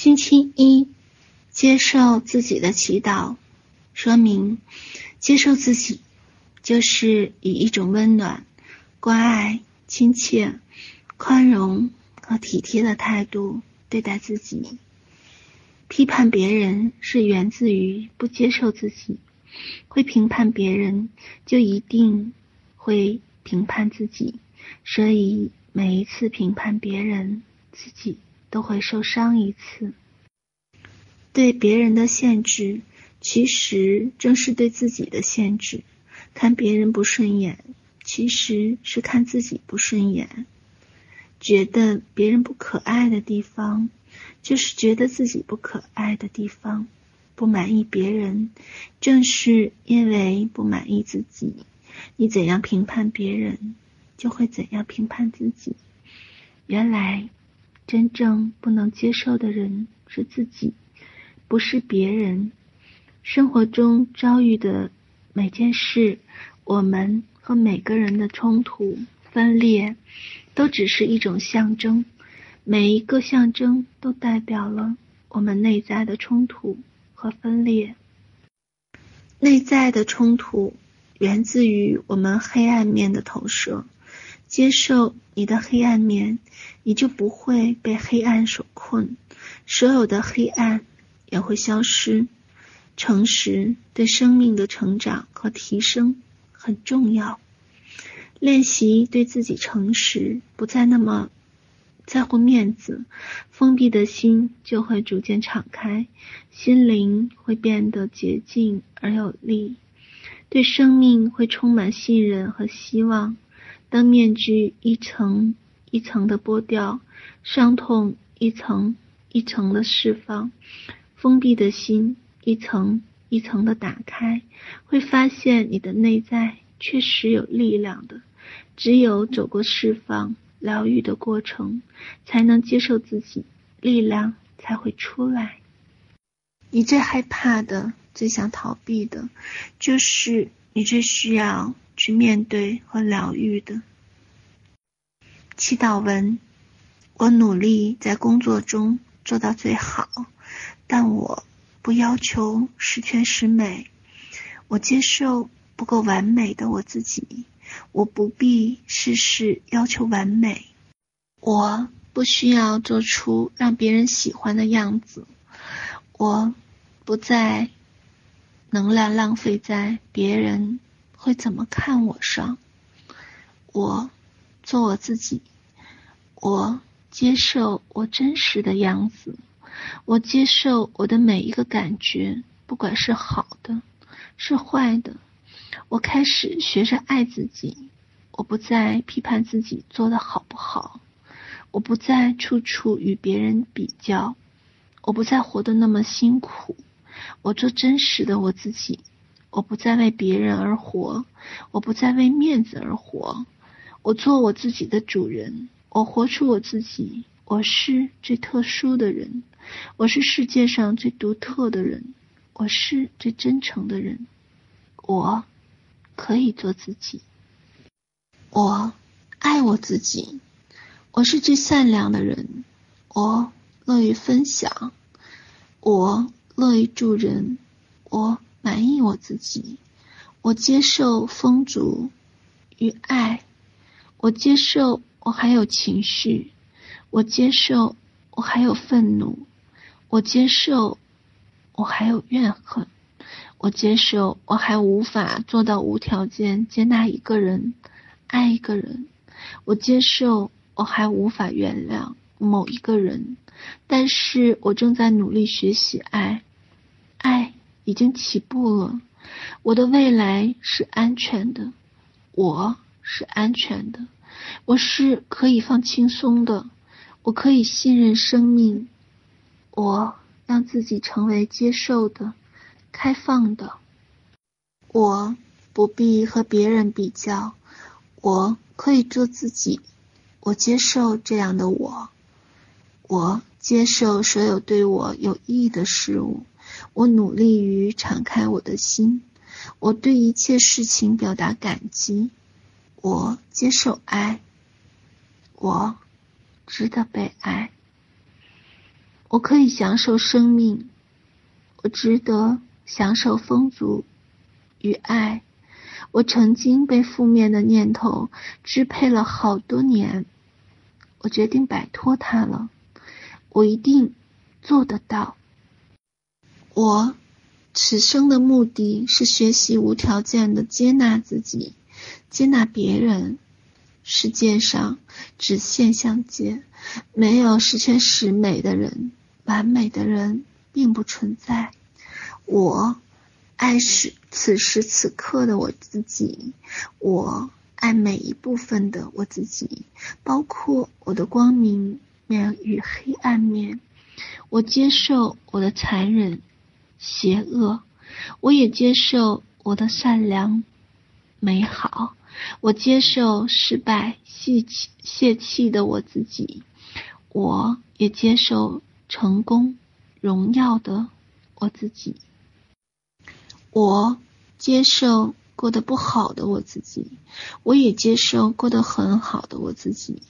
星期一，接受自己的祈祷。说明，接受自己，就是以一种温暖、关爱、亲切、宽容和体贴的态度对待自己。批判别人是源自于不接受自己，会评判别人，就一定会评判自己，所以每一次评判别人，自己都会受伤一次。对别人的限制，其实正是对自己的限制。看别人不顺眼，其实是看自己不顺眼。觉得别人不可爱的地方，就是觉得自己不可爱的地方。不满意别人，正是因为不满意自己。你怎样评判别人，就会怎样评判自己。原来，真正不能接受的人是自己。不是别人，生活中遭遇的每件事，我们和每个人的冲突、分裂，都只是一种象征。每一个象征都代表了我们内在的冲突和分裂。内在的冲突源自于我们黑暗面的投射。接受你的黑暗面，你就不会被黑暗所困。所有的黑暗。也会消失。诚实对生命的成长和提升很重要。练习对自己诚实，不再那么在乎面子，封闭的心就会逐渐敞开，心灵会变得洁净而有力，对生命会充满信任和希望。当面具一层一层的剥掉，伤痛一层一层的释放。封闭的心一层一层的打开，会发现你的内在确实有力量的。只有走过释放、疗愈的过程，才能接受自己，力量才会出来。你最害怕的、最想逃避的，就是你最需要去面对和疗愈的。祈祷文：我努力在工作中做到最好。但我不要求十全十美，我接受不够完美的我自己，我不必事事要求完美，我不需要做出让别人喜欢的样子，我不再能量浪费在别人会怎么看我上，我做我自己，我接受我真实的样子。我接受我的每一个感觉，不管是好的，是坏的。我开始学着爱自己，我不再批判自己做的好不好，我不再处处与别人比较，我不再活得那么辛苦。我做真实的我自己，我不再为别人而活，我不再为面子而活。我做我自己的主人，我活出我自己。我是最特殊的人，我是世界上最独特的人，我是最真诚的人，我可以做自己，我爱我自己，我是最善良的人，我乐于分享，我乐于助人，我满意我自己，我接受风烛与爱，我接受我还有情绪。我接受，我还有愤怒；我接受，我还有怨恨；我接受，我还无法做到无条件接纳一个人、爱一个人；我接受，我还无法原谅某一个人。但是我正在努力学习爱，爱已经起步了。我的未来是安全的，我是安全的，我是可以放轻松的。我可以信任生命，我让自己成为接受的、开放的。我不必和别人比较，我可以做自己。我接受这样的我，我接受所有对我有益的事物。我努力于敞开我的心，我对一切事情表达感激。我接受爱，我。值得被爱，我可以享受生命，我值得享受丰足与爱。我曾经被负面的念头支配了好多年，我决定摆脱它了。我一定做得到。我此生的目的是学习无条件的接纳自己，接纳别人。世界上只现象界，没有十全十美的人，完美的人并不存在。我爱是此时此刻的我自己，我爱每一部分的我自己，包括我的光明面与黑暗面。我接受我的残忍、邪恶，我也接受我的善良、美好。我接受失败、泄气、泄气的我自己，我也接受成功、荣耀的我自己。我接受过得不好的我自己，我也接受过得很好的我自己。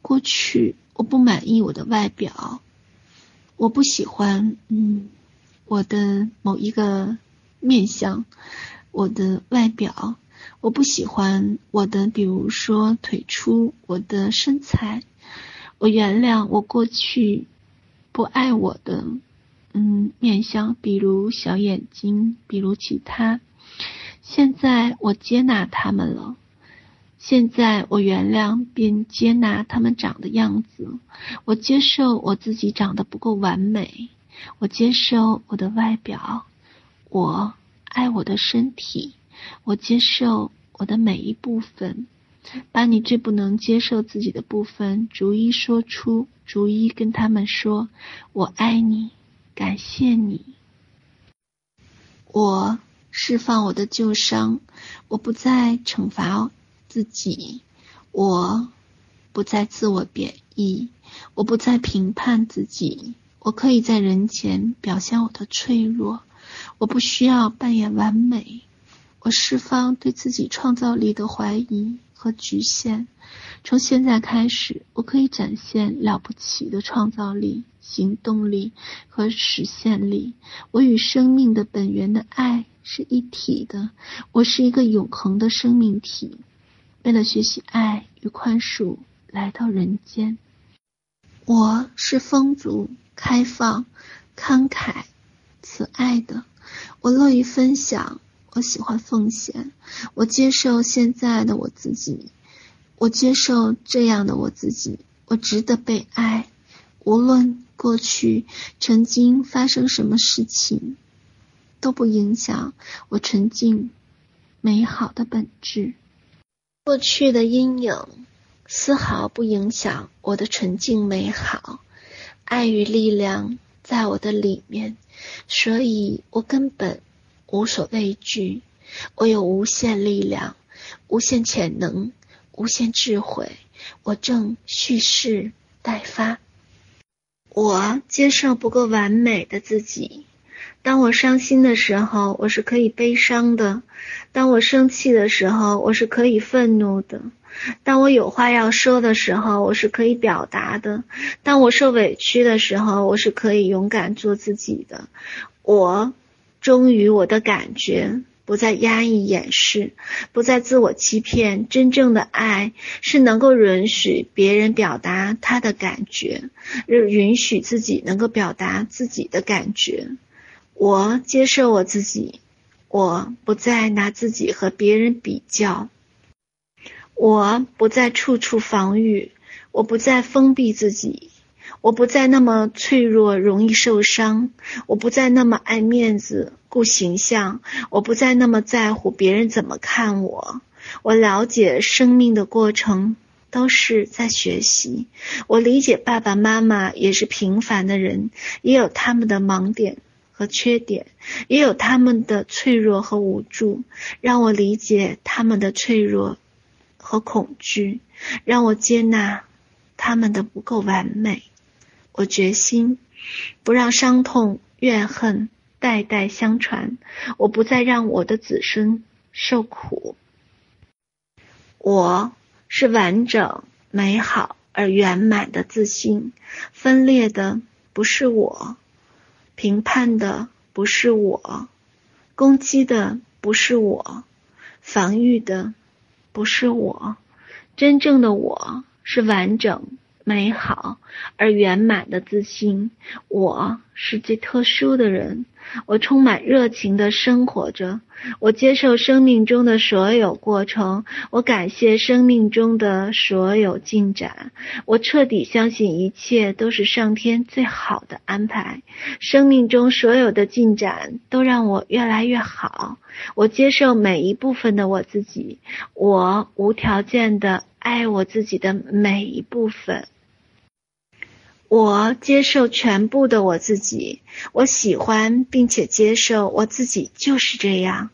过去我不满意我的外表，我不喜欢嗯我的某一个面相，我的外表。我不喜欢我的，比如说腿粗，我的身材。我原谅我过去不爱我的，嗯，面相，比如小眼睛，比如其他。现在我接纳他们了。现在我原谅并接纳他们长的样子。我接受我自己长得不够完美。我接受我的外表。我爱我的身体。我接受我的每一部分，把你最不能接受自己的部分逐一说出，逐一跟他们说：“我爱你，感谢你。”我释放我的旧伤，我不再惩罚自己，我不再自我贬义，我不再评判自己。我可以在人前表现我的脆弱，我不需要扮演完美。我释放对自己创造力的怀疑和局限，从现在开始，我可以展现了不起的创造力、行动力和实现力。我与生命的本源的爱是一体的，我是一个永恒的生命体。为了学习爱与宽恕，来到人间。我是风族、开放、慷慨、慈爱的，我乐于分享。我喜欢奉献，我接受现在的我自己，我接受这样的我自己，我值得被爱，无论过去曾经发生什么事情，都不影响我纯净美好的本质。过去的阴影丝毫不影响我的纯净美好，爱与力量在我的里面，所以我根本。无所畏惧，我有无限力量、无限潜能、无限智慧，我正蓄势待发。我接受不够完美的自己。当我伤心的时候，我是可以悲伤的；当我生气的时候，我是可以愤怒的；当我有话要说的时候，我是可以表达的；当我受委屈的时候，我是可以勇敢做自己的。我。忠于我的感觉，不再压抑掩饰，不再自我欺骗。真正的爱是能够允许别人表达他的感觉，允许自己能够表达自己的感觉。我接受我自己，我不再拿自己和别人比较，我不再处处防御，我不再封闭自己。我不再那么脆弱，容易受伤；我不再那么爱面子、顾形象；我不再那么在乎别人怎么看我。我了解生命的过程都是在学习。我理解爸爸妈妈也是平凡的人，也有他们的盲点和缺点，也有他们的脆弱和无助。让我理解他们的脆弱和恐惧，让我接纳他们的不够完美。我决心不让伤痛、怨恨代代相传。我不再让我的子孙受苦。我是完整、美好而圆满的自信，分裂的不是我，评判的不是我，攻击的不是我，防御的不是我，真正的我是完整。美好而圆满的自信，我是最特殊的人。我充满热情地生活着，我接受生命中的所有过程，我感谢生命中的所有进展，我彻底相信一切都是上天最好的安排。生命中所有的进展都让我越来越好。我接受每一部分的我自己，我无条件地爱我自己的每一部分。我接受全部的我自己，我喜欢并且接受我自己就是这样。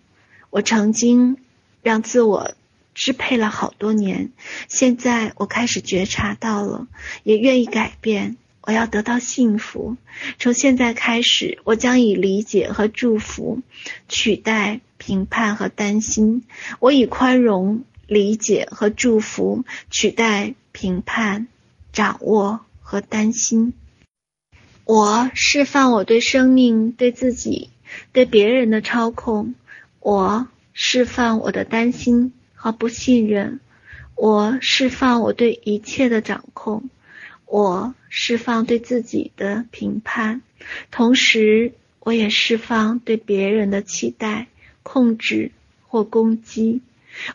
我曾经让自我支配了好多年，现在我开始觉察到了，也愿意改变。我要得到幸福，从现在开始，我将以理解和祝福取代评判和担心。我以宽容、理解和祝福取代评判、掌握。和担心，我释放我对生命、对自己、对别人的操控；我释放我的担心和不信任；我释放我对一切的掌控；我释放对自己的评判，同时我也释放对别人的期待、控制或攻击；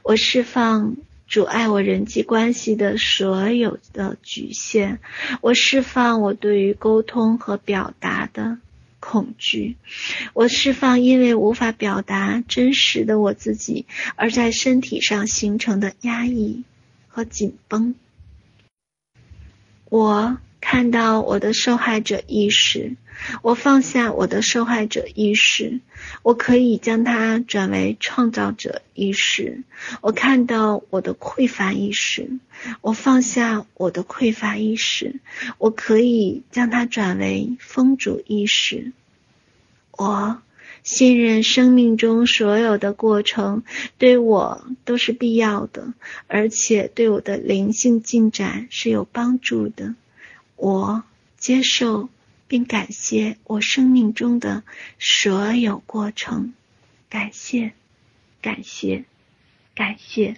我释放。阻碍我人际关系的所有的局限，我释放我对于沟通和表达的恐惧，我释放因为无法表达真实的我自己而在身体上形成的压抑和紧绷，我。看到我的受害者意识，我放下我的受害者意识，我可以将它转为创造者意识。我看到我的匮乏意识，我放下我的匮乏意识，我可以将它转为丰足意识。我信任生命中所有的过程对我都是必要的，而且对我的灵性进展是有帮助的。我接受并感谢我生命中的所有过程，感谢，感谢，感谢。